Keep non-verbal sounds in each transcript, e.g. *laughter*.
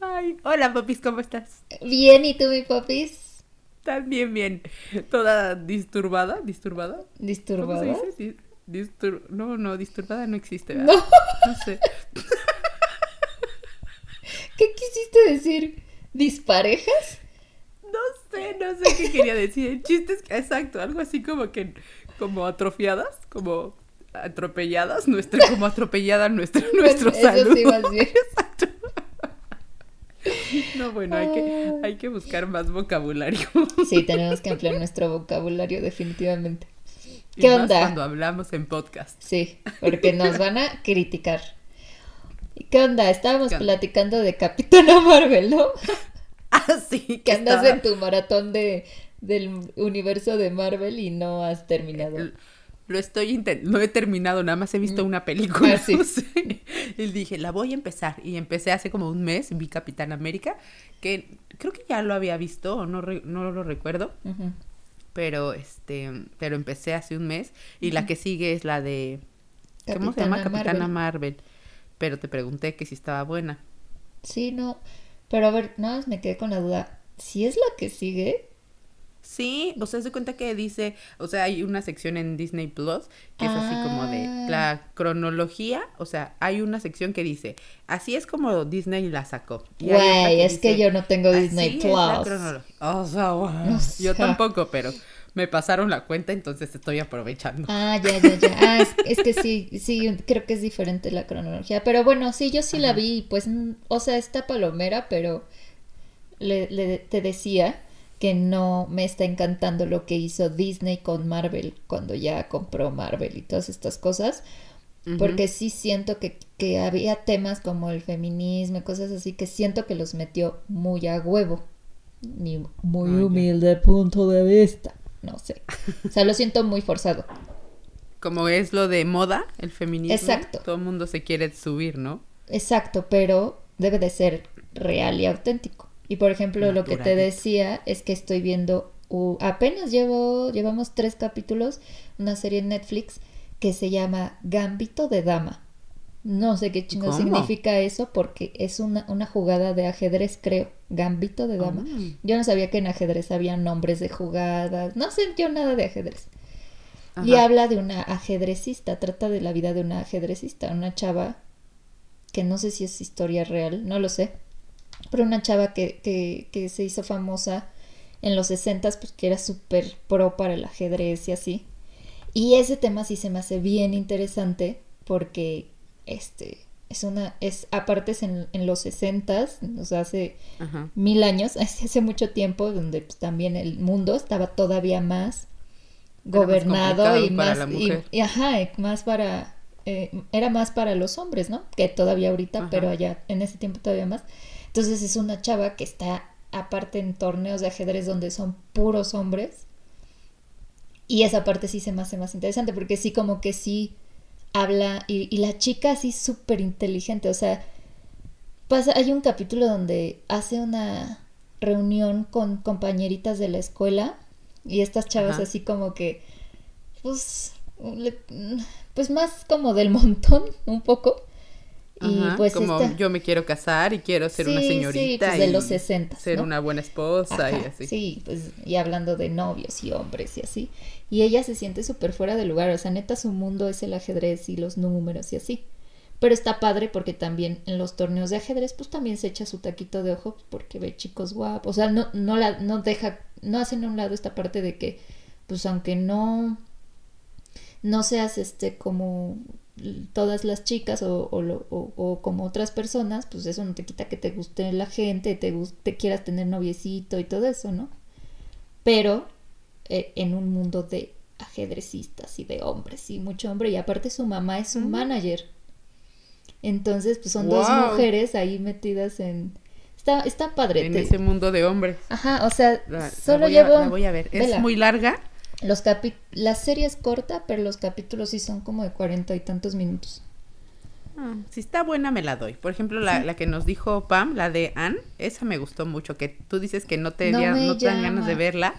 Ay, hola, popis, ¿cómo estás? Bien, ¿y tú, mi popis? También bien. ¿Toda disturbada? ¿Disturbada? ¿Disturbada? ¿Cómo se dice? Distur... No, no, disturbada no existe, ¿verdad? No. no sé. *laughs* ¿Qué quisiste decir? ¿Disparejas? No sé, no sé qué quería decir. El chiste es que, exacto, algo así como que, como atrofiadas, como atropelladas, nuestra, como atropellada nuestra, *laughs* nuestro Eso salud. sí, más bien. *laughs* *laughs* No, bueno, hay que, hay que buscar más vocabulario. *laughs* Sí, tenemos que ampliar nuestro vocabulario definitivamente. Y ¿Qué más onda? Cuando hablamos en podcast. Sí, porque nos van a criticar. ¿Qué onda? Estábamos ¿Qué onda? platicando de Capitana Marvel, ¿no? *laughs* Ah, sí. Que andas estaba- en tu maratón de, del universo de Marvel y no has terminado. Lo estoy intentando, no he terminado, nada más he visto una película. Ah, *laughs* sí. no sé. Y dije, la voy a empezar. Y empecé hace como un mes, vi Capitán América, que creo que ya lo había visto, o no, re- no lo recuerdo, pero este, pero empecé hace un mes. Y la que sigue es la de, ¿cómo se Capitana llama? Capitana Marvel. Marvel. Pero te pregunté que si estaba buena. Sí, no. Pero a ver, nada más me quedé con la duda. Si es la que sigue, Sí, o sea, se cuenta que dice, o sea, hay una sección en Disney Plus que es así como de Ah. la cronología, o sea, hay una sección que dice, así es como Disney la sacó. Güey, es que yo no tengo "Así Disney Plus. cronología". O sea, wow. O yo tampoco, pero me pasaron la cuenta, entonces estoy aprovechando. Ah, ya, ya, ya. Ah, es, es que sí, sí, creo que es diferente la cronología. Pero bueno, sí, yo sí la vi, pues, mm, o sea, está palomera, pero le, le- te decía que no me está encantando lo que hizo Disney con Marvel cuando ya compró Marvel y todas estas cosas. Porque sí siento que, que había temas como el feminismo y cosas así que siento que los metió muy a huevo. Mi muy Ah, humilde punto de vista. No sé. O sea, lo siento muy forzado. Como es lo de moda, el feminismo. Exacto. Todo el mundo se quiere subir, ¿no? Exacto, pero debe de ser real y auténtico. Y por ejemplo, lo que te decía es que estoy viendo, uh, apenas llevo, llevamos tres capítulos, una serie en Netflix que se llama Gambito de Dama. No sé qué chingo significa eso porque es una, una jugada de ajedrez, creo. Gambito de Dama. Ah. Yo no sabía que en ajedrez había nombres de jugadas. No sé yo nada de ajedrez. Y habla de una ajedrecista, trata de la vida de una ajedrecista, una chava que no sé si es historia real, no lo sé, pero una chava que, que, que se hizo famosa en los 60 pues que era súper pro para el ajedrez y así. Y ese tema sí se me hace bien interesante porque este es una, es, aparte es en, en los 60 o sea, hace Ajá. mil años, *laughs* hace, mucho tiempo, donde pues, también el mundo estaba todavía más Era gobernado y más, y- ajá, más para, eh, era más para los hombres, ¿no? Que todavía ahorita, Ajá. pero allá en ese tiempo todavía más. Entonces es una chava que está aparte en torneos de ajedrez donde son puros hombres. Y esa parte sí se me hace más interesante porque sí como que sí habla y, y la chica así súper inteligente, o sea, pasa, hay un capítulo donde hace una reunión con compañeritas de la escuela y estas chavas Ajá. así como que, pues, le- pues más como del montón, *laughs* un poco. Y Ajá, pues como esta- yo me quiero casar y quiero ser una Sí, sí, señorita pues de los 60, ser ¿no? una buena esposa y así. Sí, pues y hablando de novios y hombres y así. Y ella se siente súper fuera de lugar, o sea, neta su mundo es el ajedrez y los números y así. Pero está padre porque también en los torneos de ajedrez pues también se echa su taquito de ojo porque ve chicos guapos, o sea, no no la no deja no hacen a un lado esta parte de que pues aunque no no seas este como todas las chicas o, o, lo- o- o como otras personas, pues eso no te quita que te guste la gente, te, te quieras tener noviecito y todo eso, ¿no? Pero eh, en un mundo de ajedrecistas y de hombres y mucho hombre y aparte su mamá es un Mm. manager. Entonces, pues son dos mujeres ahí metidas en... Está, está padre. En te- ese mundo de hombres. Ajá, o sea, La, la solo a, llevo... la voy a ver. Es muy larga. Los capi- la serie es corta, pero los capítulos sí son como de cuarenta y tantos minutos. Ah, si está buena, me la doy. Por ejemplo, la, la que nos dijo Pam, la de Anne, esa me gustó mucho. Que tú dices que no te, No no te dan ganas de verla.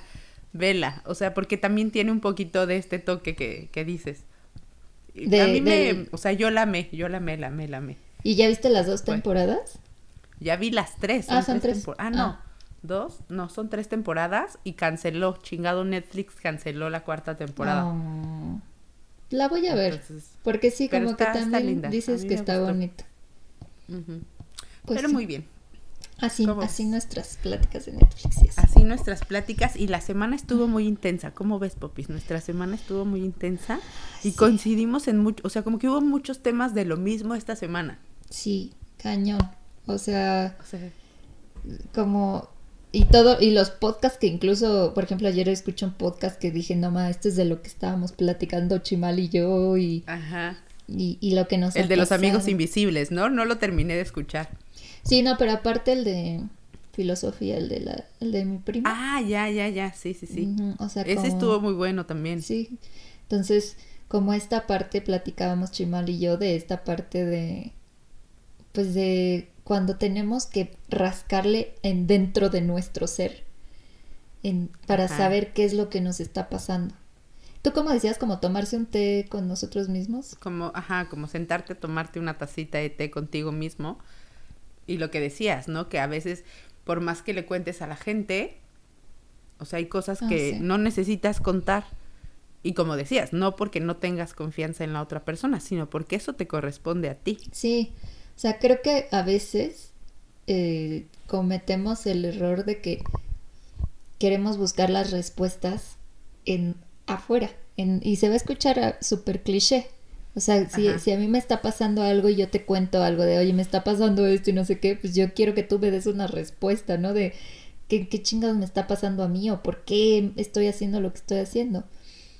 Vela. O sea, porque también tiene un poquito de este toque que, que dices. De- a mí del- me. O sea, yo la amé, yo la amé, la amé, la amé. ¿Y ya viste las dos Bueno. temporadas? Ya vi las tres. Ah, son tres. tempor- Ah, no. Ah. Dos, no, son tres temporadas y canceló, chingado Netflix canceló la cuarta temporada. Oh. La voy a ver. Entonces, Porque sí, como está- que también dices que está gustó. ujú. Pues Pero sí. muy bien. Así, ¿Cómo así nuestras pláticas de Netflix. y así. Así nuestras pláticas y la semana estuvo muy intensa. ¿Cómo ves, Popis? Nuestra semana estuvo muy intensa y Sí. coincidimos en mucho, o sea, como que hubo muchos temas de lo mismo esta semana. Sí, cañón. O sea, O sea, como y todo y los podcasts que incluso por ejemplo ayer escuché un podcast que dije no ma esto es de lo que estábamos platicando Chimal y yo y, ajá. y, y lo que nos El ha de los amigos invisibles, ¿no? No lo terminé de escuchar. sí no pero aparte el de filosofía el de la el de mi prima Ah, ya, ya, ya. Sí, sí, sí. O sea Ese como- estuvo muy bueno también. sí entonces como esta parte platicábamos Chimal y yo de esta parte de pues de cuando tenemos que rascarle en dentro de nuestro ser en, para Ajá. saber qué es lo que nos está pasando. Tú como decías, como tomarse un té con nosotros mismos. Como, ajá, como sentarte a tomarte una tacita de té contigo mismo. Y lo que decías, ¿no? Que a veces, por más que le cuentes a la gente, o sea, hay cosas Ah, que sí. no necesitas contar. Y como decías, no porque no tengas confianza en la otra persona, sino porque eso te corresponde a ti. Sí, o sea, creo que a veces eh, cometemos el error de que queremos buscar las respuestas en afuera. En, y se va a escuchar súper cliché. O sea, si, si a mí me está pasando algo y yo te cuento algo de, oye, me está pasando esto y no sé qué, pues yo quiero que tú me des una respuesta, ¿no? De qué, qué chingados me está pasando a mí o por qué estoy haciendo lo que estoy haciendo.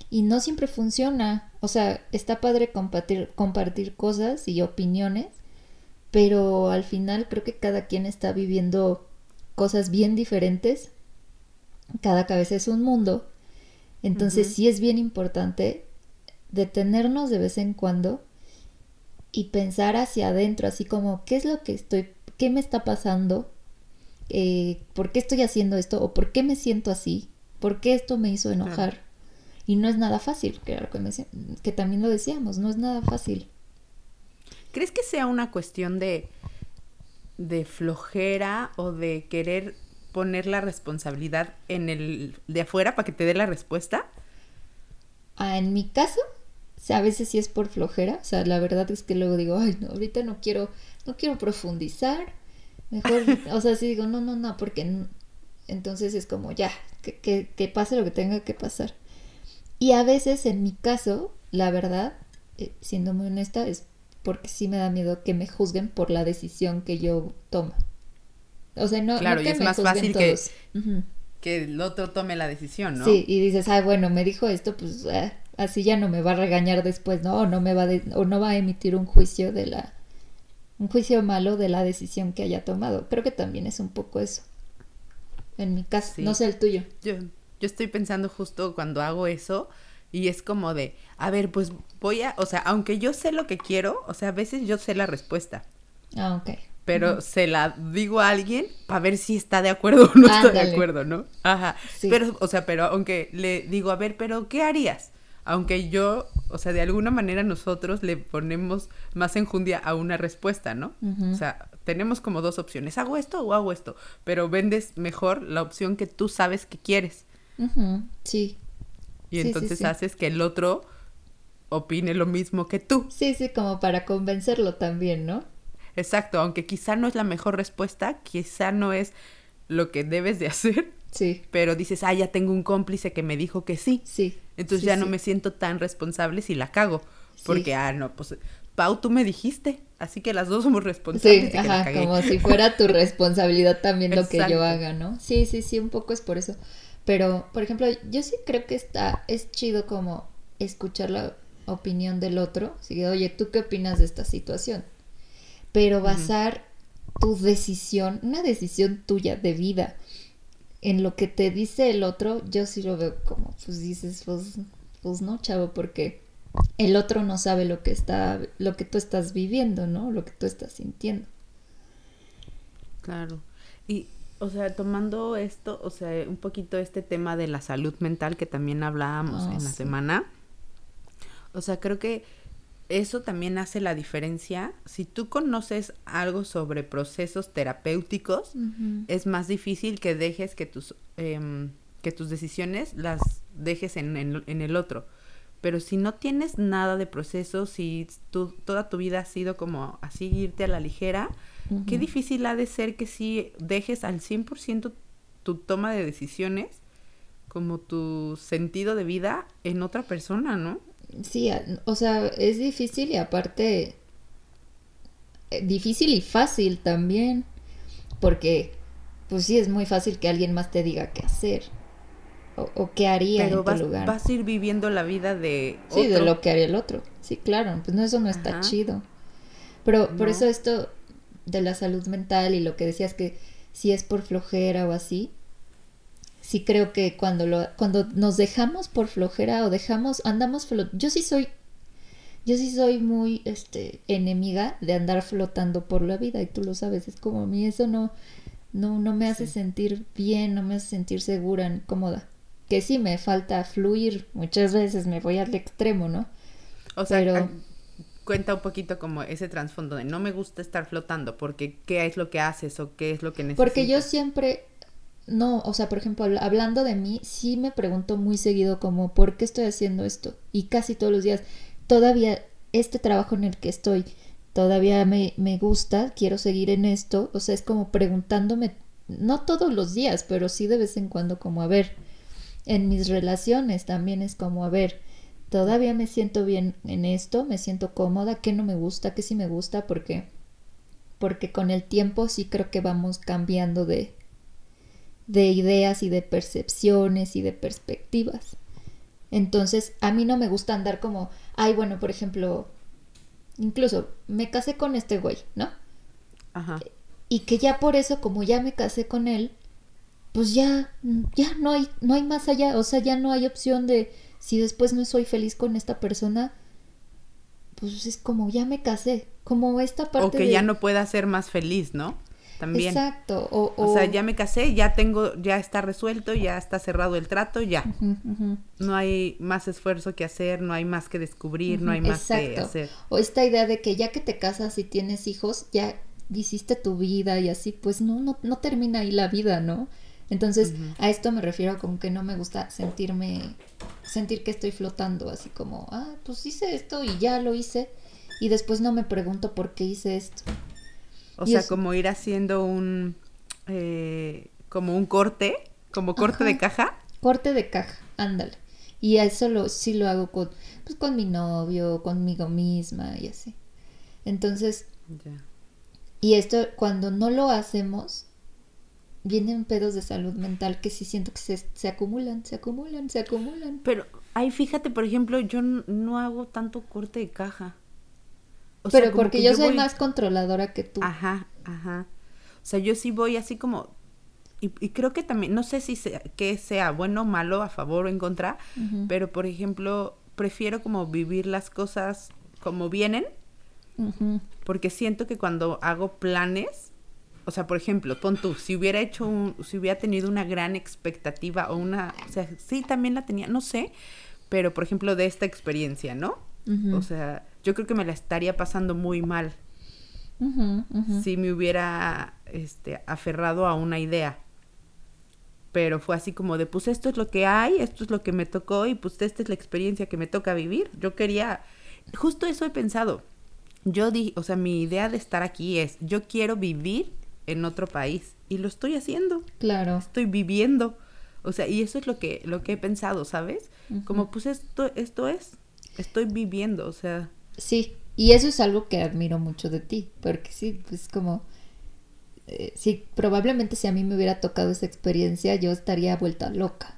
Y no siempre funciona. O sea, está padre compartir, compartir cosas y opiniones, pero al final creo que cada quien está viviendo cosas bien diferentes. Cada cabeza es un mundo. Entonces sí es bien importante detenernos de vez en cuando y pensar hacia adentro, así como, ¿qué es lo que estoy, qué me está pasando? Eh, ¿Por qué estoy haciendo esto? ¿O por qué me siento así? ¿Por qué esto me hizo enojar? Y no es nada fácil, claro que, me- que también lo decíamos, no es nada fácil. ¿Crees que sea una cuestión de, de flojera o de querer poner la responsabilidad en el de afuera para que te dé la respuesta? Ah, en mi caso, a veces sí es por flojera, o sea, la verdad es que luego digo, ay, no, ahorita no quiero, no quiero profundizar, mejor, *laughs* o sea, sí digo, no, no, no, porque entonces es como, ya, que, que, que pase lo que tenga que pasar. Y a veces, en mi caso, la verdad, eh, siendo muy honesta, es porque sí me da miedo que me juzguen por la decisión que yo tomo. O sea, no, no Claro, y que es me más fácil que- todos. Ujú. Que el otro tome la decisión, ¿no? Sí, y dices, ay, bueno, me dijo esto, pues ah, así ya no me va a regañar después, ¿no? O no me va a de- o no va a emitir un juicio de la un juicio malo de la decisión que haya tomado. Creo que también es un poco eso. En mi caso, Sí. no sé el tuyo. Yo, yo estoy pensando justo cuando hago eso y es como de, a ver, pues voy a, o sea, aunque yo sé lo que quiero, o sea, a veces yo sé la respuesta, Ah, ok. pero se la digo a alguien para ver si está de acuerdo *laughs* o no está de Ándale. acuerdo, ¿no? Ajá. Sí. Pero, o sea, pero aunque le digo, a ver, pero ¿qué harías? Aunque yo, o sea, de alguna manera nosotros le ponemos más enjundia a una respuesta, ¿no? O sea, tenemos como dos opciones, hago esto o hago esto, pero vendes mejor la opción que tú sabes que quieres. Ujú, Sí. Y Sí, entonces sí. haces que el otro opine lo mismo que tú. Sí, sí, como para convencerlo también, ¿no? Exacto, aunque quizá no es la mejor respuesta, quizá no es lo que debes de *laughs* hacer, Sí, pero dices, ah, ya tengo un cómplice que me dijo que sí. sí. Entonces ya no me siento tan responsable si la cago. Porque, ah, no, pues, Pau, tú me dijiste, así que las dos somos responsables Sí, de que la ajá, cagué. como si fuera tu *laughs* responsabilidad también lo que yo haga, ¿no? Sí, sí, sí, un poco es por eso. Pero, por ejemplo, yo sí creo que está, es chido como escuchar la opinión del otro. Así que, oye, ¿tú qué opinas de esta situación? Pero basar tu decisión, una decisión tuya de vida, en lo que te dice el otro, yo sí lo veo como, pues dices, pues, pues no, chavo, porque el otro no sabe lo que está, lo que tú estás viviendo, ¿no? Lo que tú estás sintiendo. Claro. Y, o sea, tomando esto, o sea, un poquito este tema de la salud mental que también hablábamos Ah, en la semana. O sea, creo que eso también hace la diferencia. Si tú conoces algo sobre procesos terapéuticos, es más difícil que dejes que tus, em, que tus decisiones las dejes en, en- en el otro. Pero si no tienes nada de proceso, si tú, toda tu vida ha sido como así irte a la ligera, qué difícil ha de ser que si dejes al 100% tu toma de decisiones, como tu sentido de vida en otra persona, ¿no? Sí, o sea, es difícil y aparte eh, difícil y fácil también, porque pues sí es muy fácil que alguien más te diga qué hacer o, o qué haría Pero en tu lugar. vas a ir viviendo la vida de Sí, de lo que haría el otro. Sí, claro, pues no, eso no está Ajá. chido. Pero por eso esto de la salud mental y lo que decías que si es por flojera o así, sí creo que cuando lo cuando nos dejamos por flojera o dejamos andamos flo- yo sí soy yo sí soy muy este enemiga de andar flotando por la vida y tú lo sabes, es como a mí eso no no no me hace Sí. sentir bien, no me hace sentir segura ni cómoda. Que sí me falta fluir, muchas veces me voy al extremo, ¿no? O sea, Pero- cuenta un poquito como ese trasfondo de no me gusta estar flotando porque qué es lo que haces o qué es lo que necesitas. Porque yo siempre, no, o sea, por ejemplo, habl- hablando de mí, sí me pregunto muy seguido como, ¿por qué estoy haciendo esto? Y casi todos los días, todavía este trabajo en el que estoy, todavía me, me gusta, quiero seguir en esto, o sea, es como preguntándome, no todos los días, pero sí de vez en cuando como, a ver, en mis relaciones también es como, a ver, todavía me siento bien en esto, me siento cómoda, qué no me gusta, qué sí me gusta, porque porque con el tiempo sí creo que vamos cambiando de, de ideas y de percepciones y de perspectivas. Entonces, a mí no me gusta andar como, ay, bueno, por ejemplo, incluso me casé con este güey, ¿no? Ajá. Y que ya por eso, como ya me casé con él, pues ya, ya no hay, no hay más allá, o sea, ya no hay opción de si después no soy feliz con esta persona, pues es como ya me casé, como esta parte O que de- ya no pueda ser más feliz, ¿no? También. Exacto. O, O sea, ya me casé, ya tengo, ya está resuelto, ya está cerrado el trato, ya. No hay más esfuerzo que hacer, no hay más que descubrir, no hay más que Exacto. hacer. O esta idea de que ya que te casas y tienes hijos, ya hiciste tu vida y así, pues no, no, no termina ahí la vida, ¿no? Entonces, a esto me refiero con que no me gusta sentirme, sentir que estoy flotando, así como, ah, pues hice esto y ya lo hice, y después no me pregunto por qué hice esto. O Y sea, es- como ir haciendo un, eh, como un corte, como corte Ajá. de caja. Corte de caja, ándale. Y eso lo, sí lo hago con, pues con mi novio, conmigo misma y así. Entonces. Y esto, cuando no lo hacemos, vienen pedos de salud mental que sí siento que se, se acumulan, se acumulan, se acumulan. Pero, ahí fíjate, por ejemplo, yo no hago tanto corte de caja. O Pero sea, porque que yo soy voy- más controladora que tú. Ajá, ajá. O sea, yo sí voy así como... Y, y creo que también, no sé si sea, que sea bueno o malo, a favor o en contra, pero por ejemplo, prefiero como vivir las cosas como vienen, porque siento que cuando hago planes, o sea, por ejemplo, pon tú, si hubiera hecho un, si hubiera tenido una gran expectativa o una, o sea, sí, también la tenía, no sé, pero por ejemplo de esta experiencia, ¿no? O sea, yo creo que me la estaría pasando muy mal si me hubiera este, aferrado a una idea. Pero fue así como de, pues esto es lo que hay, esto es lo que me tocó y pues esta es la experiencia que me toca vivir. Yo quería, justo eso he pensado. Yo di, o sea, mi idea de estar aquí es, yo quiero vivir en otro país y lo estoy haciendo, Claro. estoy viviendo. O sea, y eso es lo que, lo que he pensado, ¿sabes? Ujú. Como pues esto, esto es, estoy viviendo, o sea, Sí, y eso es algo que admiro mucho de ti, porque sí, pues como, eh, sí, probablemente si a mí me hubiera tocado esa experiencia, yo estaría vuelta loca,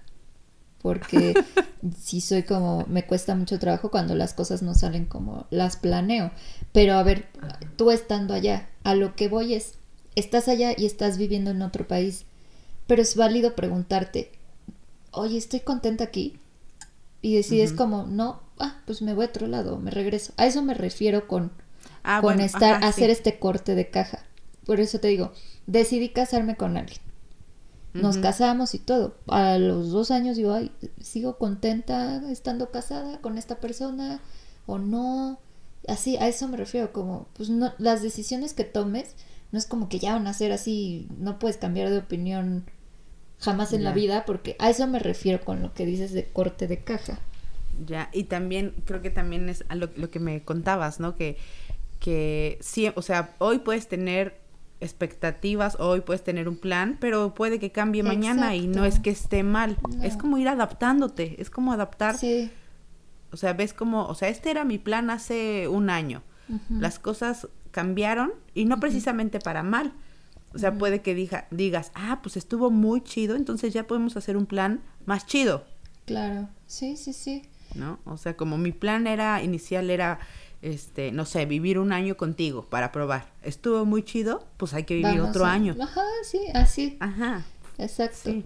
porque *laughs* sí soy como, me cuesta mucho trabajo cuando las cosas no salen como las planeo, pero a ver, tú estando allá, a lo que voy es, estás allá y estás viviendo en otro país, pero es válido preguntarte, oye, estoy contenta aquí, y decides como, no, ah, pues me voy a otro lado, me regreso. A eso me refiero con, ah, con bueno, estar, ajá, hacer sí. este corte de caja. Por eso te digo, decidí casarme con alguien. Nos casamos y todo. A los dos años digo, ay, sigo contenta estando casada con esta persona o no. Así, a eso me refiero, como, pues no, las decisiones que tomes no es como que ya van a ser así, no puedes cambiar de opinión jamás en la vida, porque a eso me refiero con lo que dices de corte de caja. Ya, y también creo que también es a lo, lo que me contabas, ¿no? Que, que sí, o sea, hoy puedes tener expectativas, hoy puedes tener un plan, pero puede que cambie mañana y no es que esté mal. No. Es como ir adaptándote, es como adaptar. Sí. O sea, ves como, o sea, este era mi plan hace un año. Las cosas cambiaron y no precisamente para mal. O sea, puede que diga, digas, ah, pues estuvo muy chido, entonces ya podemos hacer un plan más chido. Claro, sí, sí, sí. ¿no? O sea, como mi plan era inicial era este, no sé, vivir un año contigo para probar. Estuvo muy chido, pues hay que vivir Vamos otro año. Ajá, sí, así, Ajá. exacto. Sí.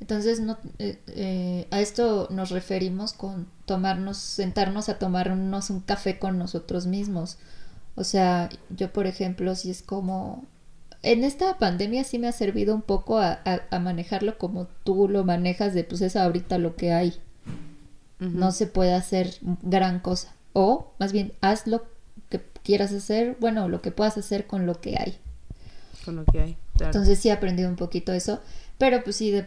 Entonces, no, eh, eh, a esto nos referimos con tomarnos, sentarnos a tomarnos un café con nosotros mismos. O sea, yo, por ejemplo, si es como... En esta pandemia sí me ha servido un poco a, a- a manejarlo como tú lo manejas, de pues es ahorita lo que hay. No se puede hacer gran cosa. O, más bien, haz lo que quieras hacer, bueno, lo que puedas hacer con lo que hay. Con lo que hay. claro. Entonces sí he aprendido un poquito eso, pero pues sí, de-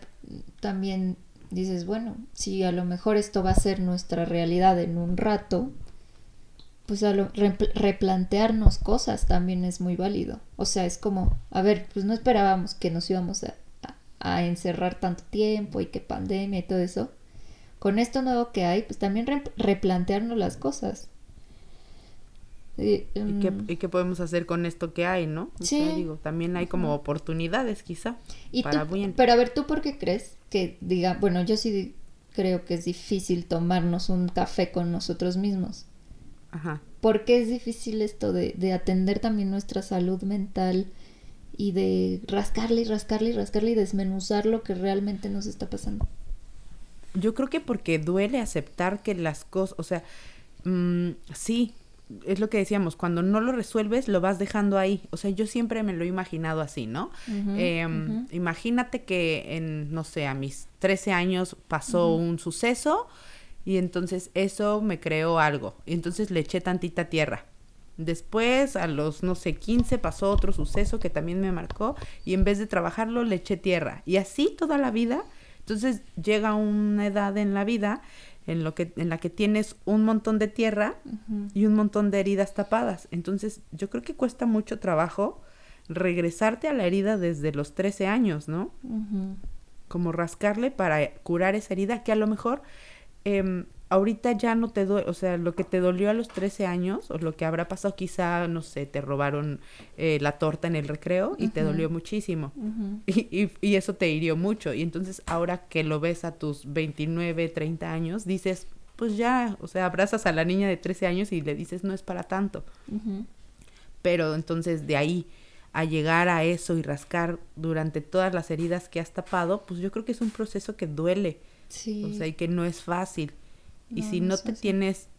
también dices, bueno, si a lo mejor esto va a ser nuestra realidad en un rato, pues a lo- repl- replantearnos cosas también es muy válido. O sea, es como, a ver, pues no esperábamos que nos íbamos a, a- a encerrar tanto tiempo y que pandemia y todo eso. Con esto nuevo que hay, pues también re- replantearnos las cosas. ¿Y qué, mm, y qué podemos hacer con esto que hay, no? O sea, Sí. digo, también hay como oportunidades quizá Y para tú- bien. Pero a ver, ¿tú por qué crees que diga, bueno, yo sí creo que es difícil tomarnos un café con nosotros mismos? Ajá. ¿Por qué es difícil esto de, de atender también nuestra salud mental y de rascarle y rascarle y rascarle y desmenuzar lo que realmente nos está pasando? Yo creo que porque duele aceptar que las cosas, o sea, mm, sí, es lo que decíamos, cuando no lo resuelves lo vas dejando ahí. O sea, yo siempre me lo he imaginado así, ¿no? Em. Imagínate que en, no sé, a mis 13 años pasó un suceso y entonces eso me creó algo. Y entonces le eché tantita tierra. Después, a los, no sé, 15 pasó otro suceso que también me marcó y en vez de trabajarlo le eché tierra. Y así toda la vida. Entonces llega una edad en la vida en, lo que, en la que tienes un montón de tierra y un montón de heridas tapadas. Entonces, yo creo que cuesta mucho trabajo regresarte a la herida desde los 13 años, ¿no? Como rascarle para curar esa herida que a lo mejor em, ahorita ya no te duele, o sea, lo que te dolió a los 13 años o lo que habrá pasado quizá, no sé, te robaron eh, la torta en el recreo y te dolió muchísimo. Y, *laughs* y- y eso te hirió mucho. Y entonces ahora que lo ves a tus 29, 30 años, dices, pues ya, o sea, abrazas a la niña de 13 años y le dices, no es para tanto. Pero entonces de ahí a llegar a eso y rascar durante todas las heridas que has tapado, pues yo creo que es un proceso que duele, Sí. o sea, y que no es fácil. Y si no te fácil. tienes,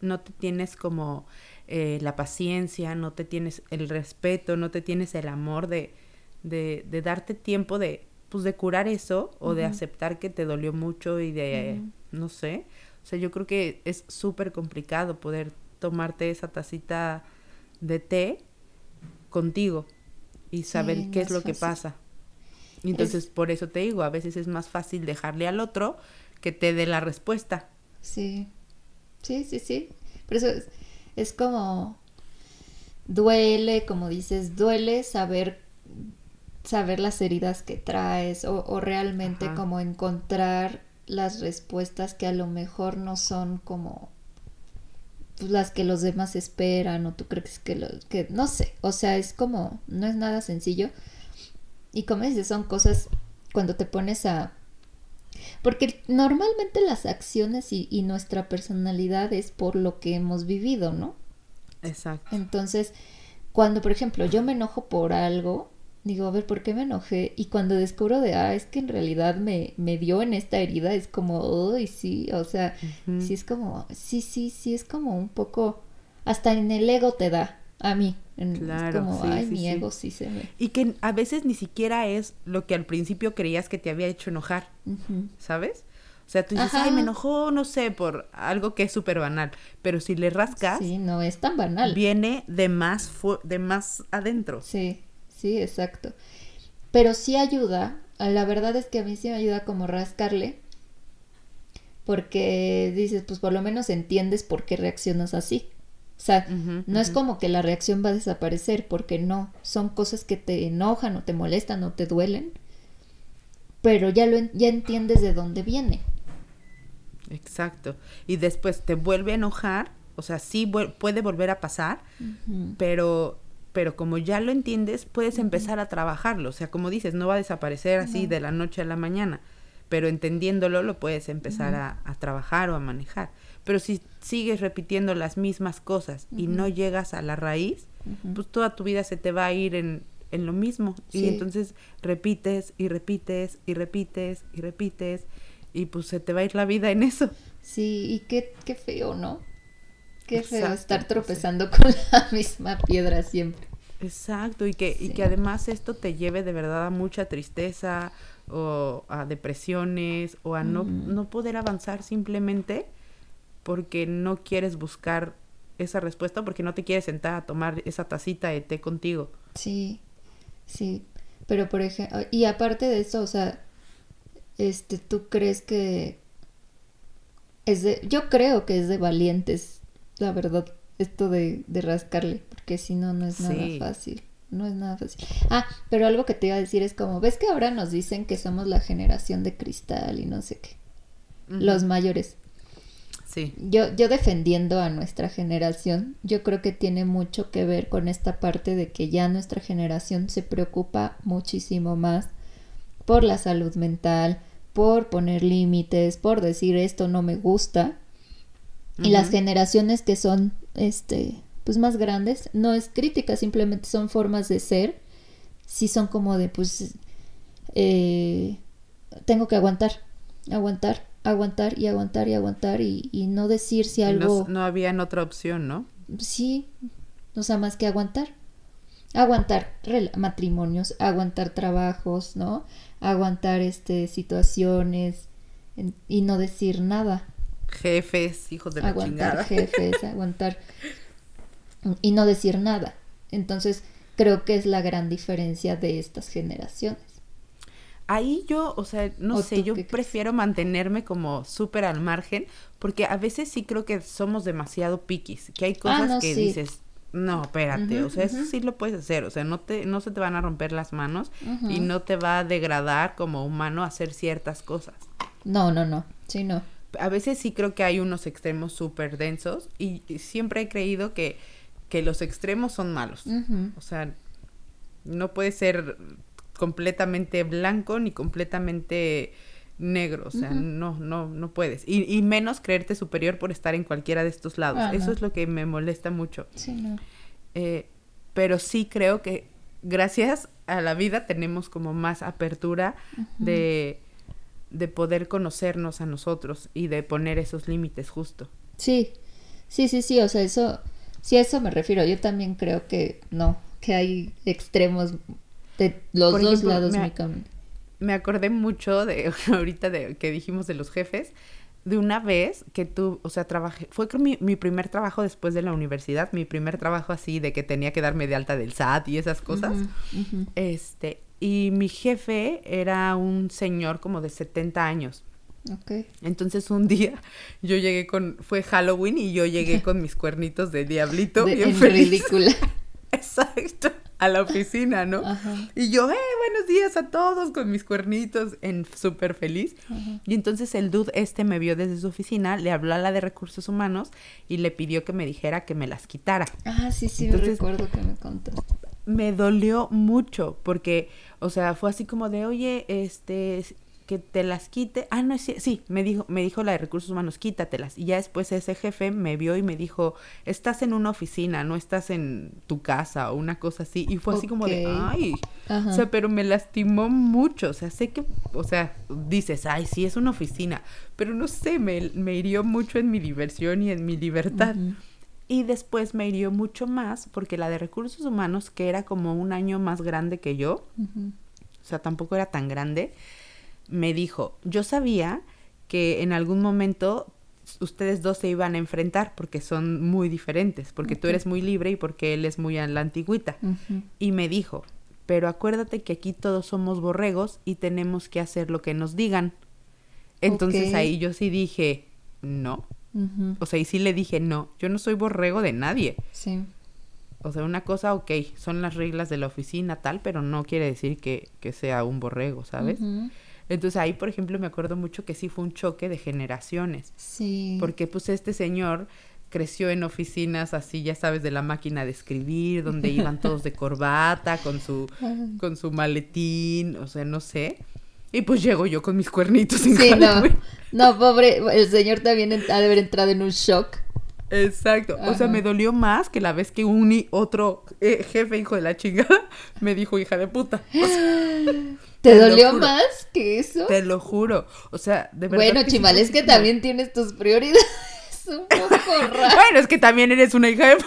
no te tienes como eh, la paciencia, no te tienes el respeto, no te tienes el amor de, de, de darte tiempo de, pues de curar eso o de aceptar que te dolió mucho y de, no sé, o sea, yo creo que es súper complicado poder tomarte esa tacita de té contigo y saber Sí, qué no es es lo que pasa. Entonces por eso te digo, a veces es más fácil dejarle al otro que te dé la respuesta. Sí, sí, sí, sí. Por eso es, es como duele, como dices, duele saber saber las heridas que traes o, o realmente Ajá. como encontrar las respuestas que a lo mejor no son como pues, las que los demás esperan o tú crees que los que no sé, o sea, es como no es nada sencillo y como dices, son cosas cuando te pones a porque normalmente las acciones y, y nuestra personalidad es por lo que hemos vivido, ¿no? Exacto. Entonces, cuando, por ejemplo, yo me enojo por algo, digo, a ver, ¿por qué me enojé? Y cuando descubro de, ah, es que en realidad me, me dio en esta herida, es como, uy, sí, o sea, sí es como, sí, sí, sí, es como un poco, hasta en el ego te da, a mí. Claro, es como, sí, ay, sí, mi ego sí se. Y que a veces ni siquiera es lo que al principio creías que te había hecho enojar. ¿sabes? O sea, tú dices, Ajá. ay, me enojó, no sé, por algo que es súper banal. Pero si le rascas, Sí, no es tan banal. viene de más, fu- de más adentro. Sí, sí, exacto. Pero sí ayuda, la verdad es que a mí sí me ayuda como rascarle, porque dices, pues por lo menos entiendes por qué reaccionas así. O sea, no es como que la reacción va a desaparecer, porque no, son cosas que te enojan o te molestan o te duelen, pero ya lo en- ya entiendes de dónde viene. Exacto. Y después te vuelve a enojar, o sea, sí puede volver a pasar, pero pero como ya lo entiendes, puedes empezar a trabajarlo. O sea, como dices, no va a desaparecer así de la noche a la mañana, pero entendiéndolo lo puedes empezar a, a trabajar o a manejar. Pero si sigues repitiendo las mismas cosas y no llegas a la raíz, pues toda tu vida se te va a ir en, en lo mismo. Sí. Y entonces repites y repites y repites y repites y pues se te va a ir la vida en eso. Sí, y qué, qué feo, ¿no? Qué feo Exacto, estar sí. tropezando *laughs* con la misma piedra siempre. Exacto, y que, y que además esto te lleve de verdad a mucha tristeza o a depresiones o a no, no poder avanzar simplemente porque no quieres buscar esa respuesta, porque no te quieres sentar a tomar esa tacita de té contigo. Sí, sí. Pero por ejemplo, y aparte de eso, o sea, este, ¿tú crees que es de, yo creo que es de valientes, la verdad, esto de, de rascarle, porque si no, no es nada Sí. fácil. No es nada fácil. Ah, pero algo que te iba a decir es como, ¿ves que ahora nos dicen que somos la generación de cristal y no sé qué? Los mayores. Sí, Yo, yo defendiendo a nuestra generación, yo creo que tiene mucho que ver con esta parte de que ya nuestra generación se preocupa muchísimo más por la salud mental, por poner límites, por decir esto no me gusta. Y las generaciones que son este pues más grandes, no es crítica, simplemente son formas de ser. Sí son como de pues eh, tengo que aguantar, aguantar, aguantar y aguantar y aguantar y, y no decir si Y no- algo no, había otra opción, ¿no? sí, o sea, más que aguantar. Aguantar matrimonios, aguantar trabajos, ¿no? Aguantar este situaciones en- y no decir nada. Jefes, hijos de la aguantar chingada. *laughs* jefes, aguantar y no decir nada. Entonces, creo que es la gran diferencia de estas generaciones. Ahí yo, o sea, no ¿O sé, yo prefiero mantenerme como súper al margen, porque a veces sí creo que somos demasiado piquis, que hay cosas Ah, no, que sí. dices, no, espérate, o sea, eso sí lo puedes hacer, o sea, no te, no se te van a romper las manos y no te va a degradar como humano hacer ciertas cosas. No, no, no. Sí, no. A veces sí creo que hay unos extremos súper densos y, y siempre he creído que, que los extremos son malos. O sea, no puede ser completamente blanco ni completamente negro. O sea, no, no, no puedes. Y, y menos creerte superior por estar en cualquiera de estos lados. Ah, Eso no. es lo que me molesta mucho. Sí, no. Eh, pero sí creo que gracias a la vida tenemos como más apertura de, de poder conocernos a nosotros y de poner esos límites justo. Sí, sí, sí, sí, o sea, eso, sí a eso me refiero. Yo también creo que no, que hay extremos de los Por dos ejemplo, lados me camino. me acordé mucho de *laughs* ahorita de que dijimos de los jefes de una vez que tú, o sea, trabajé, fue creo mi, mi primer trabajo después de la universidad, mi primer trabajo así de que tenía que darme de alta del SAT y esas cosas. Este, y mi jefe era un señor como de 70 años. Ok. Entonces un día yo llegué con, fue Halloween y yo llegué *laughs* con mis cuernitos de diablito De- bien en feliz. ridícula. *laughs* Exacto, a la oficina, ¿no? Ajá. Y yo, eh, buenos días a todos con mis cuernitos, en súper feliz. Ajá. Y entonces el dude este me vio desde su oficina, le habló a la de recursos humanos y le pidió que me dijera que me las quitara. Ah, sí, sí, Entonces- recuerdo que me contaste. Me dolió mucho porque, o sea, fue así como de, oye, este, que te las quite. Ah, no, sí, sí, me dijo, me dijo la de recursos humanos, quítatelas. Y ya después ese jefe me vio y me dijo, estás en una oficina, no estás en tu casa o una cosa así. Y fue así como de, ay, Ajá. o sea, pero me lastimó mucho. O sea, sé que, o sea, dices, ay, sí, es una oficina. Pero no sé, me, me hirió mucho en mi diversión y en mi libertad. Y después me hirió mucho más porque la de recursos humanos, que era como un año más grande que yo, o sea, tampoco era tan grande, me dijo, yo sabía que en algún momento ustedes dos se iban a enfrentar porque son muy diferentes, porque tú eres muy libre y porque él es muy a la antigüita. Y me dijo, pero acuérdate que aquí todos somos borregos y tenemos que hacer lo que nos digan. Entonces ahí yo sí dije, no. O sea, y sí le dije, no, yo no soy borrego de nadie. Sí. O sea, una cosa, ok, son las reglas de la oficina tal, pero no quiere decir que, que sea un borrego, ¿sabes? Entonces ahí, por ejemplo, me acuerdo mucho que sí fue un choque de generaciones. Sí. Porque pues este señor creció en oficinas así, ya sabes, de la máquina de escribir, donde *laughs* iban todos de corbata, con su, con su maletín, o sea, no sé. Y pues llego yo con mis cuernitos en Sí, no. No, pobre, el señor también ha de haber entrado en un shock. Exacto. O sea, me dolió más que la vez que un y otro eh, jefe, hijo de la chingada, *laughs* me dijo hija de puta. *gasps* O sea, ¿Te dolió más que eso? te lo juro. O sea, de verdad. Bueno, que sí Chimal, es que también tienes tus prioridades *laughs* un poco *laughs* raras. Bueno, es que también eres una hija de... *laughs*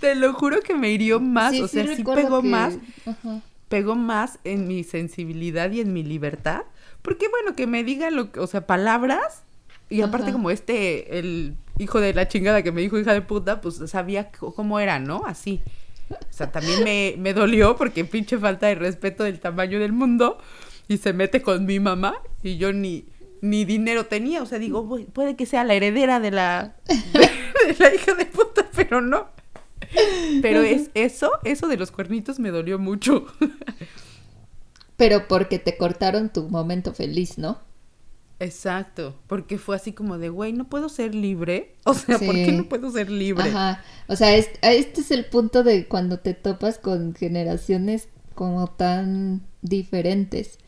Te lo juro que me hirió más, o sea, sí recuerdo pegó que- más, Ajá. pegó más en mi sensibilidad y en mi libertad, porque bueno, que me digan lo que, o sea, palabras, y aparte Ajá. como este, el hijo de la chingada que me dijo hija de puta, pues sabía cómo era, ¿no? Así. Sea, también me, me dolió porque pinche falta de respeto del tamaño del mundo y se mete con mi mamá y yo ni, ni dinero tenía. O sea, digo, "Uy, puede que sea la heredera de la, *laughs* de, de la hija de puta, pero no. Pero es eso, eso de los cuernitos me dolió mucho. Pero porque te cortaron tu momento feliz, ¿no? Exacto, porque fue así como de, güey, no puedo ser libre. *laughs* O sea, ¿por qué Sí. no puedo ser libre? Ajá. O sea, es- este es el punto de cuando te topas con generaciones como tan diferentes.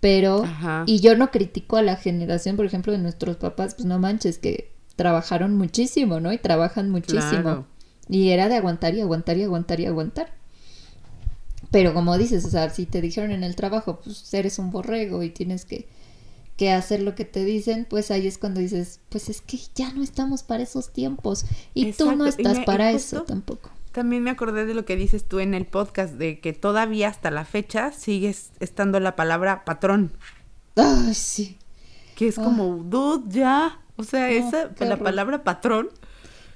Pero, Ajá. y yo no critico a la generación, por ejemplo, de nuestros papás, pues no manches, que trabajaron muchísimo, ¿no? Y trabajan muchísimo. Claro. Y era de aguantar y aguantar y aguantar y aguantar. Pero como dices, o sea, si te dijeron en el trabajo, pues eres un borrego y tienes que, que hacer lo que te dicen, pues ahí es cuando dices, pues es que ya no estamos para esos tiempos. Y tú no estás me- para eso tampoco. También me acordé de lo que dices tú en el podcast, de que todavía hasta la fecha sigues estando la palabra patrón, Ay, sí. que es Ah. como, dude, ya. O sea, No, esa, la horror. palabra patrón.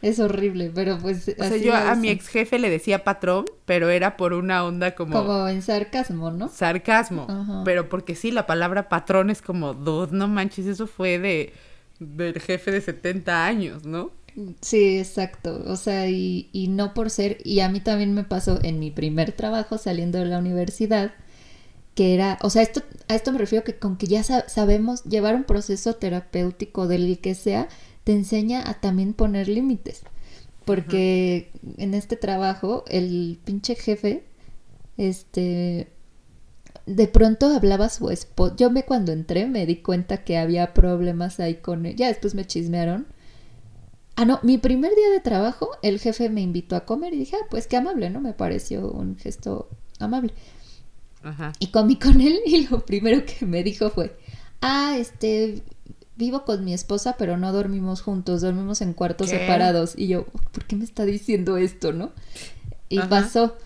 Es horrible, pero pues. O sea, yo a mi ex jefe le decía patrón, pero era por una onda como, Como en sarcasmo, ¿no? sarcasmo. Pero porque sí, la palabra patrón es como, dude, no manches, eso fue de del jefe de 70 años, ¿no? Sí, exacto. O sea, y, y no por ser, y a mí también me pasó en mi primer trabajo saliendo de la universidad, que era, o sea, esto, a esto me refiero que con que ya sa- sabemos llevar un proceso terapéutico del que sea, te enseña a también poner límites. Porque en este trabajo, el pinche jefe, este, de pronto hablaba su esposa. Yo me cuando entré me di cuenta que había problemas ahí con él. Ya después me chismearon. Ah, no, mi primer día de trabajo, el jefe me invitó a comer y dije, ah, pues qué amable, ¿no? Me pareció un gesto amable. Ajá. Y comí con él y lo primero que me dijo fue, ah, este, vivo con mi esposa, pero no dormimos juntos, dormimos en cuartos ¿Qué? separados. Y yo, ¿por qué me está diciendo esto, no? Y Ajá. pasó.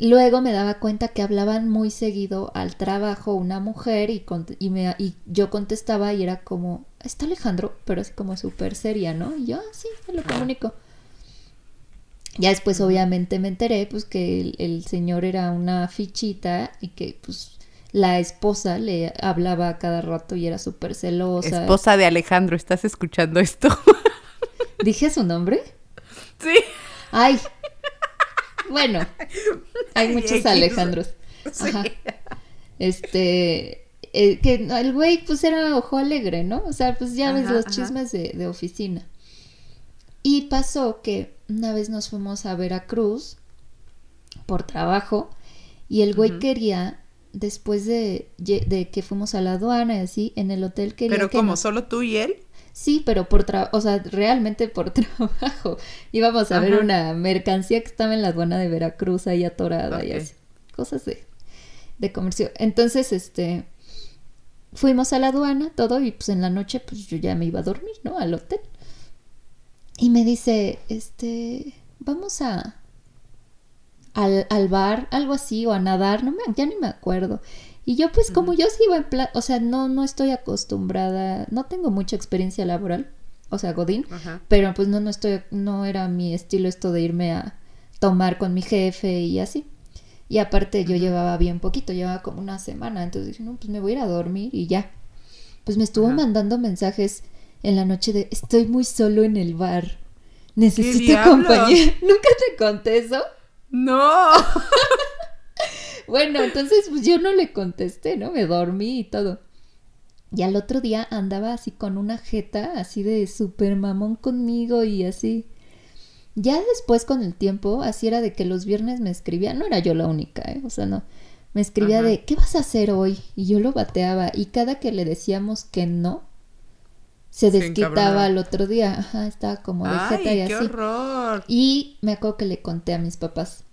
Luego me daba cuenta que hablaban muy seguido al trabajo una mujer y, cont- y, me, y yo contestaba y era como, está Alejandro, pero así como súper seria, ¿no? Y yo, ah, sí, te lo comunico. Ya después obviamente me enteré pues que el, el señor era una fichita y que pues la esposa le hablaba a cada rato y era súper celosa. Esposa de Alejandro, ¿estás escuchando esto? *laughs* ¿Dije su nombre? sí. Ay. Bueno, hay muchos. Alejandros. Sí. Ajá. Este, eh, que el güey pues era ojo alegre, ¿no? O sea, pues ya ves los ajá. chismes de, de oficina. Y pasó que una vez nos fuimos a Veracruz por trabajo y el güey quería, después de, de que fuimos a la aduana y así, en el hotel quería Pero que como nos- solo tú y él. Sí, pero por trabajo, o sea, realmente por *laughs* trabajo. Íbamos a ver una mercancía que estaba en la aduana de Veracruz ahí atorada y así. Cosas de, de comercio. Entonces, este, fuimos a la aduana, todo, y pues en la noche, pues yo ya me iba a dormir, ¿no? Al hotel. Y me dice, este, vamos a, al, al bar, algo así, o a nadar, no me, ya ni me acuerdo. Y yo pues como yo sí iba en plan, o sea, no, no estoy acostumbrada, no tengo mucha experiencia laboral, o sea, Godín, Ajá. pero pues no, no estoy, no era mi estilo esto de irme a tomar con mi jefe y así. Y aparte yo llevaba bien poquito, llevaba como una semana, entonces dije, no, pues me voy a ir a dormir y ya. Pues me estuvo Ajá. mandando mensajes en la noche de, estoy muy solo en el bar, necesito compañía. *laughs* ¿Nunca te conté eso? No. *laughs* Bueno, entonces pues yo no le contesté, ¿no? Me dormí y todo. Y al otro día andaba así con una jeta, así de super mamón conmigo y así. Ya después con el tiempo, así era de que los viernes me escribía, no era yo la única, ¿eh? O sea, no. Me escribía Ajá. de, ¿qué vas a hacer hoy? Y yo lo bateaba. Y cada que le decíamos que no, se desquitaba al otro día. Ajá, estaba como de jeta y qué así. horror. Y me acuerdo que le conté a mis papás.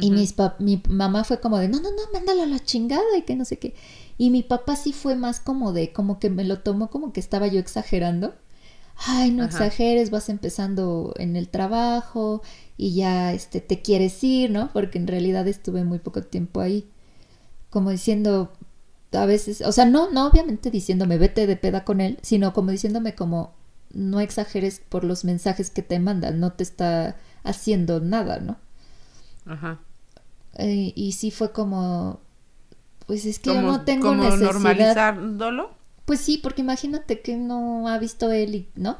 Y mis pap- mi mamá fue como de, no, no, no, mándalo a la chingada y que no sé qué. Y mi papá sí fue más como de, como que me lo tomó como que estaba yo exagerando. Ay, no Ajá. exageres, vas empezando en el trabajo y ya este, te quieres ir, ¿no? Porque en realidad estuve muy poco tiempo ahí. Como diciendo, a veces, o sea, no, no obviamente diciéndome vete de peda con él, sino como diciéndome como no exageres por los mensajes que te mandan, no te está haciendo nada, ¿no? Ajá. Eh, y sí fue como, pues es que yo no tengo como necesidad. normalizándolo. Pues sí, porque imagínate que no ha visto él y, ¿no?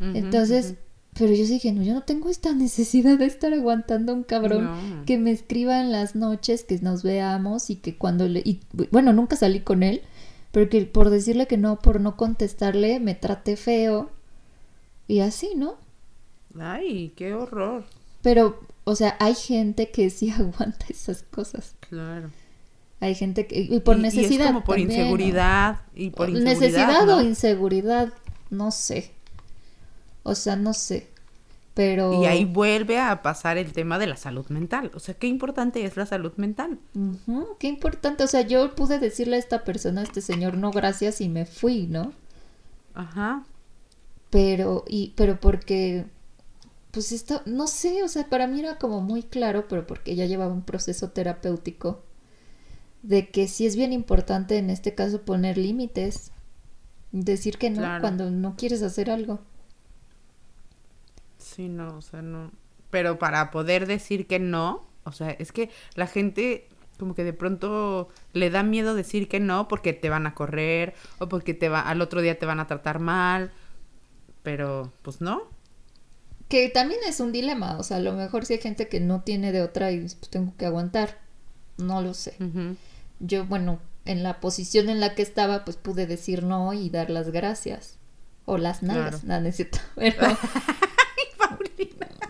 Entonces. Pero yo dije, no, yo no tengo esta *laughs* necesidad de estar aguantando a un cabrón No. que me escriba en las noches, que nos veamos y que cuando le... Y, bueno, nunca salí con él, pero que por decirle que no, por no contestarle, me trate feo y así, ¿no? Ay, qué horror. Pero, o sea, hay gente que sí *laughs* aguanta esas cosas. Claro. Hay gente que... Y por Y- y necesidad. es como por también, ¿no? inseguridad y por inseguridad. Necesidad ¿no? o inseguridad, no sé. O sea, no sé. Pero... Y ahí vuelve a pasar el tema de la salud mental. O sea, qué importante es la salud mental. Qué importante. O sea, yo pude decirle a esta persona, a este señor, no gracias y me fui, ¿no? Ajá. Pero, y, pero porque, pues esto, no sé, o sea, para mí era como muy claro, pero porque ya llevaba un proceso terapéutico, de que sí es bien importante en este caso poner límites, decir que no Claro. cuando no quieres hacer algo. Sí, no, o sea, no. Pero para poder decir que no, o sea, es que la gente como que de pronto le da miedo decir que no porque te van a correr o porque te va al otro día te van a tratar mal. Pero pues no. Que también es un dilema, o sea, a lo mejor si hay gente que no tiene de otra y pues tengo que aguantar, no lo sé. Yo, bueno, en la posición en la que estaba, pues pude decir no y dar las gracias. O las nalgas, Claro. es cierto. *laughs* Pero,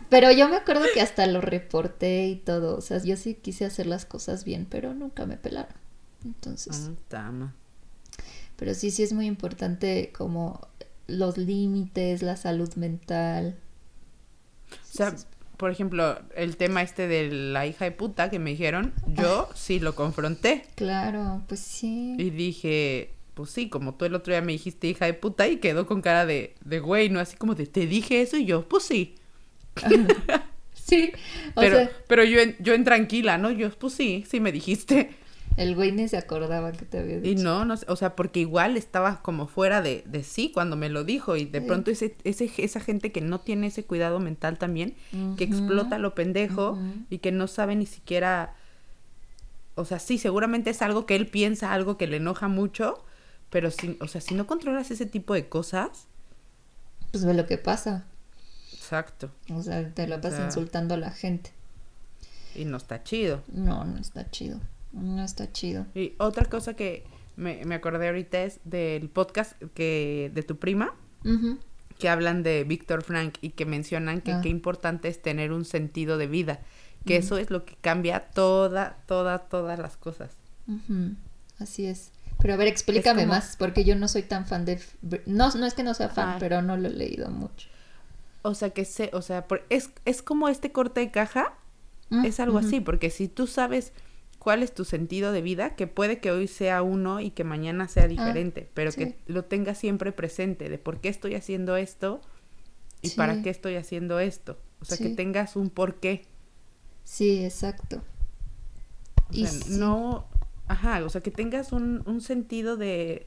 pero yo me acuerdo que hasta lo reporté y todo. O sea, yo sí quise hacer las cosas bien, pero nunca me pelaron. Entonces, Ah, tama. pero sí, sí es muy importante como los límites, la salud mental. O sea, por ejemplo, el tema este de la hija de puta que me dijeron, yo sí lo confronté Claro, pues sí. y dije, pues sí, como tú el otro día me dijiste hija de puta y quedó con cara de, de güey, ¿no? Así como de, te dije eso y yo, pues sí. *laughs* Sí, o Pero, sea, pero yo, en, yo en tranquila, ¿no? Yo, pues sí, sí me dijiste. el güey ni se acordaba que te había Y dicho. no, no sé, o sea, porque igual estaba como fuera de, de sí cuando me lo dijo y de Sí. pronto ese, ese, esa gente que no tiene ese cuidado mental también, que explota lo pendejo y que no sabe ni siquiera, o sea, sí, seguramente es algo que él piensa, algo que le enoja mucho, pero si, o sea, si no controlas ese tipo de cosas, Pues ve lo que pasa. Exacto, O sea, te la O vas sea- insultando a la gente. y no está chido. No, no está chido. No está chido. Y otra cosa que me, me acordé ahorita es del podcast que de tu prima, que hablan de Víctor Frank y que mencionan que Ah. qué importante es tener un sentido de vida, que eso es lo que cambia toda, toda, todas las cosas. Ujú, Así es. Pero a ver, explícame como- más, porque yo no soy tan fan de... No, no es que no sea fan, Ay. pero no lo he leído mucho. O sea, que se, o sea, por- es, es como este corte de caja, Mm, es algo así, porque si tú sabes cuál es tu sentido de vida, que puede que hoy sea uno y que mañana sea diferente, pero Ah, sí. que lo tengas siempre presente de por qué estoy haciendo esto y Sí. para qué estoy haciendo esto. O sea, que tengas un porqué. Sí, exacto. O sea, no, ajá, o sea, que tengas un, un sentido de,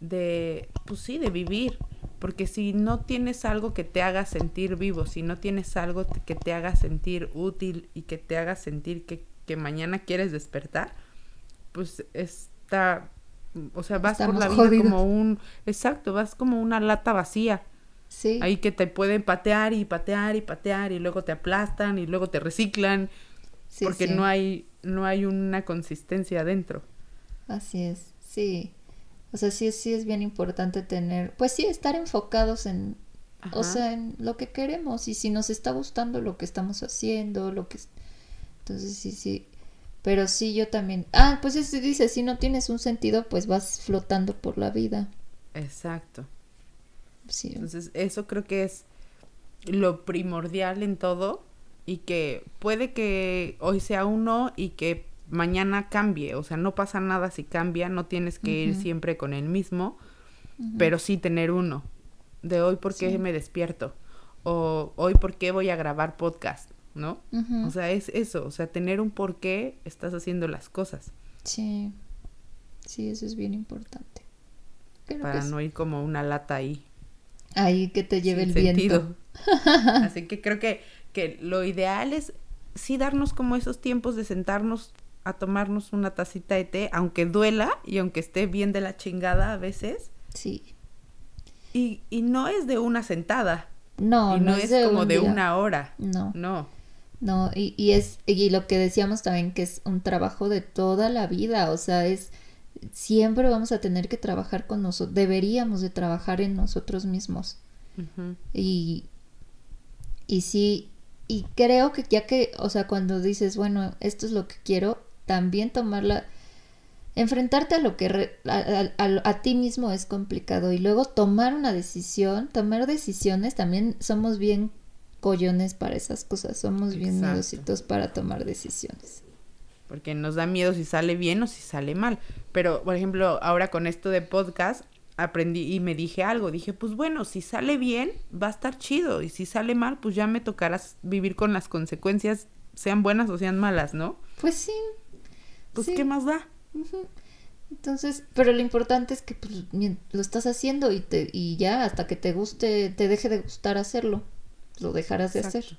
de, pues sí, de vivir. Porque si no tienes algo que te haga sentir vivo, si no tienes algo que te haga sentir útil y que te haga sentir que, que mañana quieres despertar, pues está, o sea, vas por la vida como un, exacto, vas como una lata vacía. Sí. Ahí que te pueden patear y patear y patear y luego te aplastan y luego te reciclan. porque no hay, no hay una consistencia adentro. Así es, sí. O sea, sí, sí es bien importante tener, pues sí, estar enfocados en, o sea, en lo que queremos y si nos está gustando lo que estamos haciendo, lo que... Entonces sí, sí. Pero sí, yo también... Ah, pues eso dice, si no tienes un sentido, pues vas flotando por la vida. Exacto. Sí. Entonces, eso creo que es lo primordial en todo y que puede que hoy sea uno y que mañana cambie, o sea, no pasa nada si cambia, no tienes que ir siempre con el mismo, pero sí tener uno. De hoy por qué me despierto o hoy por qué voy a grabar podcast, ¿no? O sea, es eso, o sea, tener un por qué estás haciendo las cosas. Sí, sí, eso es bien importante. Para no ir como una lata ahí. Ahí que te lleve el viento. *laughs* Así que creo que, que lo ideal es sí darnos como esos tiempos de sentarnos a tomarnos una tacita de té, aunque duela y aunque esté bien de la chingada a veces. Sí. Y, y no es de una sentada. No, y no, es, como de una hora. No. No. No, y, y es, y lo que decíamos también que es un trabajo de toda la vida, o sea, es, siempre vamos a tener que trabajar con nosotros, deberíamos de trabajar en nosotros mismos. Y, y sí, y creo que ya que, o sea, cuando dices, bueno, esto es lo que quiero, también tomarla, enfrentarte a lo que a, ti mismo es complicado y luego tomar una decisión, tomar decisiones, también somos bien collones para esas cosas, somos bien miedositos para tomar decisiones. Porque nos da miedo si sale bien o si sale mal. Pero, por ejemplo, ahora con esto de podcast, aprendí y me dije algo. Dije, pues bueno, si sale bien, va a estar chido. Y si sale mal, pues ya me tocará vivir con las consecuencias, sean buenas o sean malas, ¿no? Pues sí, pues ¿qué más da? Entonces, pero lo importante es que pues, lo estás haciendo y, te, y ya hasta que te guste, te deje de gustar hacerlo, lo dejarás de hacer.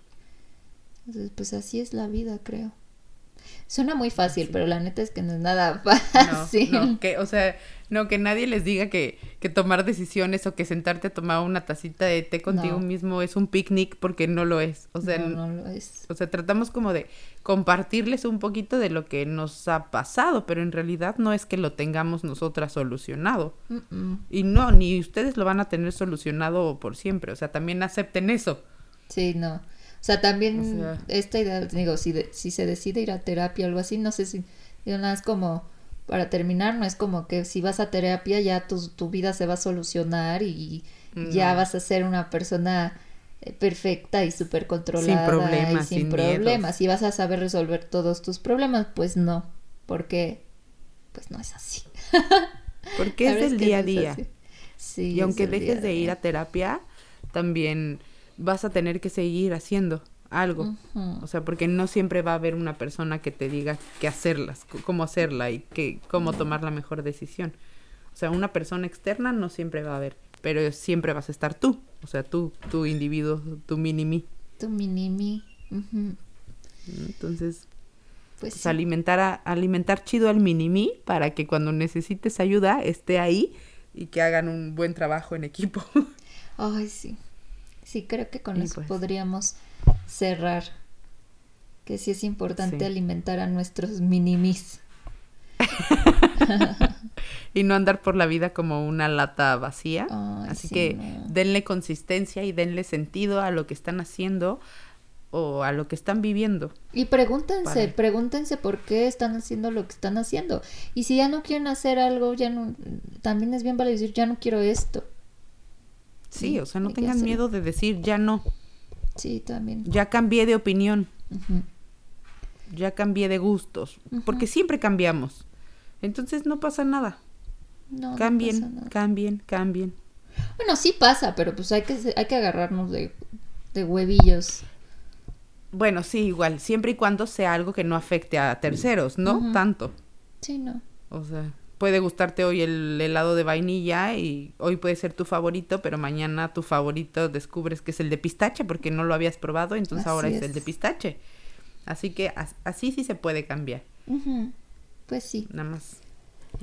Entonces, pues así es la vida, creo. Suena muy fácil, pero la neta es que no es nada fácil. No, que, o sea, no, que nadie les diga que, que tomar decisiones o que sentarte a tomar una tacita de té contigo mismo es un picnic porque no lo es. O sea, no, lo es. O sea, tratamos como de compartirles un poquito de lo que nos ha pasado, pero en realidad no es que lo tengamos nosotras solucionado. Y no, ni ustedes lo van a tener solucionado por siempre. O sea, también acepten eso. Sí, no. O sea, también esta idea, digo, si, si se decide ir a terapia o algo así, no sé si, digo, nada, es como, para terminar, no es como que si vas a terapia ya tu, tu vida se va a solucionar y ya vas a ser una persona eh, perfecta y súper controlada. Sin problemas. Y sin, problemas. Y vas a saber resolver todos tus problemas. Pues no, porque pues no es así. *laughs* porque es el día a día. Sí, y aunque dejes de ir a terapia, también vas a tener que seguir haciendo algo. O sea, porque no siempre va a haber una persona que te diga qué hacerlas, cómo hacerla y que, cómo tomar la mejor decisión. O sea, una persona externa no siempre va a haber, pero siempre vas a estar tú. O sea, tú, tu individuo, tu mini-mí. Tu mini-mí. Entonces, pues, pues alimentar, a, alimentar chido al mini-mí para que cuando necesites ayuda esté ahí y que hagan un buen trabajo en equipo. *laughs* Ay, sí. Sí, creo que con eso pues. podríamos cerrar. Que sí es importante alimentar a nuestros minimis. *laughs* y no andar por la vida como una lata vacía. Así que denle consistencia y denle sentido a lo que están haciendo o a lo que están viviendo. Y pregúntense, pregúntense por qué están haciendo lo que están haciendo. Y si ya no quieren hacer algo, ya no, también es bien para decir, ya no quiero esto. Sí, o sea, no tengan miedo de decir ya no. Sí, también. Ya cambié de opinión. Ya cambié de gustos. Porque siempre cambiamos. Entonces no pasa nada. No, cambien, cambien, cambien. Bueno, sí pasa, pero pues hay que, hay que agarrarnos de, de huevillos. Bueno, sí, igual, siempre y cuando sea algo que no afecte a terceros, no tanto. Sí, no. O sea, puede gustarte hoy el helado de vainilla y hoy puede ser tu favorito, pero mañana tu favorito descubres que es el de pistache porque no lo habías probado, entonces Así ahora es. es. el de pistache. Así que as- así sí se puede cambiar. Pues sí. Nada más.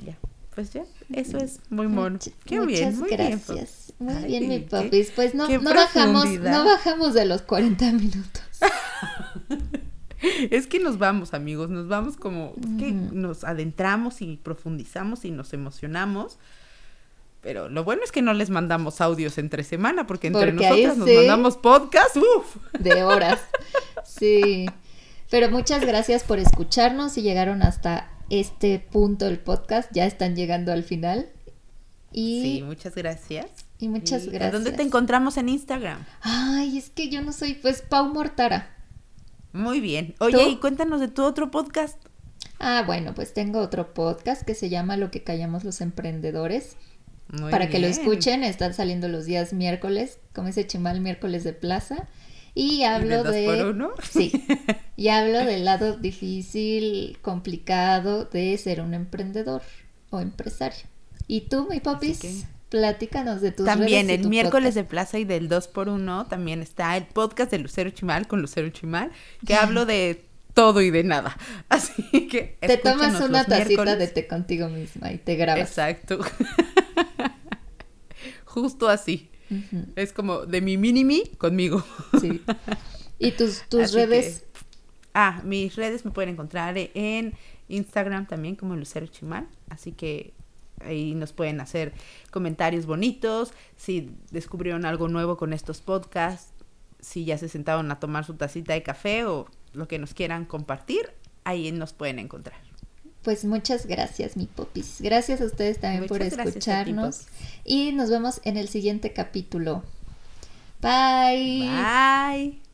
Ya. Pues ya, eso es muy mono. Much- Qué muchas bien, muy gracias. Muy Ay, bien, mi popis. Pues no, no bajamos, no bajamos de los 40 minutos. *laughs* *laughs* Es que nos vamos, amigos, nos vamos como es que nos adentramos y profundizamos y nos emocionamos. Pero lo bueno es que no les mandamos audios entre semana, porque entre Porque nosotras nos sí. mandamos podcast. Uf. de horas. Sí. Pero muchas gracias por escucharnos y llegaron hasta este punto del podcast. Ya están llegando al final. Y, Sí, muchas gracias. y muchas ¿Y gracias. ¿A dónde te encontramos en Instagram? Ay, es que yo no soy, pues, Pau Mortara. Muy bien. Oye, ¿Tú? y cuéntanos de tu otro podcast. Ah, bueno, pues tengo otro podcast que se llama Lo que callamos los emprendedores. Muy para que lo escuchen, están saliendo los días miércoles, como ese chimal miércoles de plaza. Y ¿Y hablo dos de... por uno? Sí. *laughs* Y hablo del lado difícil, complicado de ser un emprendedor o empresario. Y tú, mi popis, que- platícanos de tus También redes y el tu miércoles podcast. de Plaza y del 2x1 también está el podcast de Lucero Chimal con Lucero Chimal, que hablo de todo y de nada. *laughs* Así que Te tomas una tacita miércoles. de té contigo misma y te grabas. Exacto. *laughs* Justo así. Es como de mi mini me conmigo. sí. Y tus, *laughs* tus redes. que- ah, mis redes me pueden encontrar en Instagram también como Lucero Chimal. Así que ahí nos pueden hacer comentarios bonitos. Si descubrieron algo nuevo con estos podcasts, si ya se sentaron a tomar su tacita de café o lo que nos quieran compartir, ahí nos pueden encontrar. Pues muchas gracias, mi popis. Gracias a ustedes también por Muchas ti, escucharnos. Y nos vemos en el siguiente capítulo. Bye. Bye.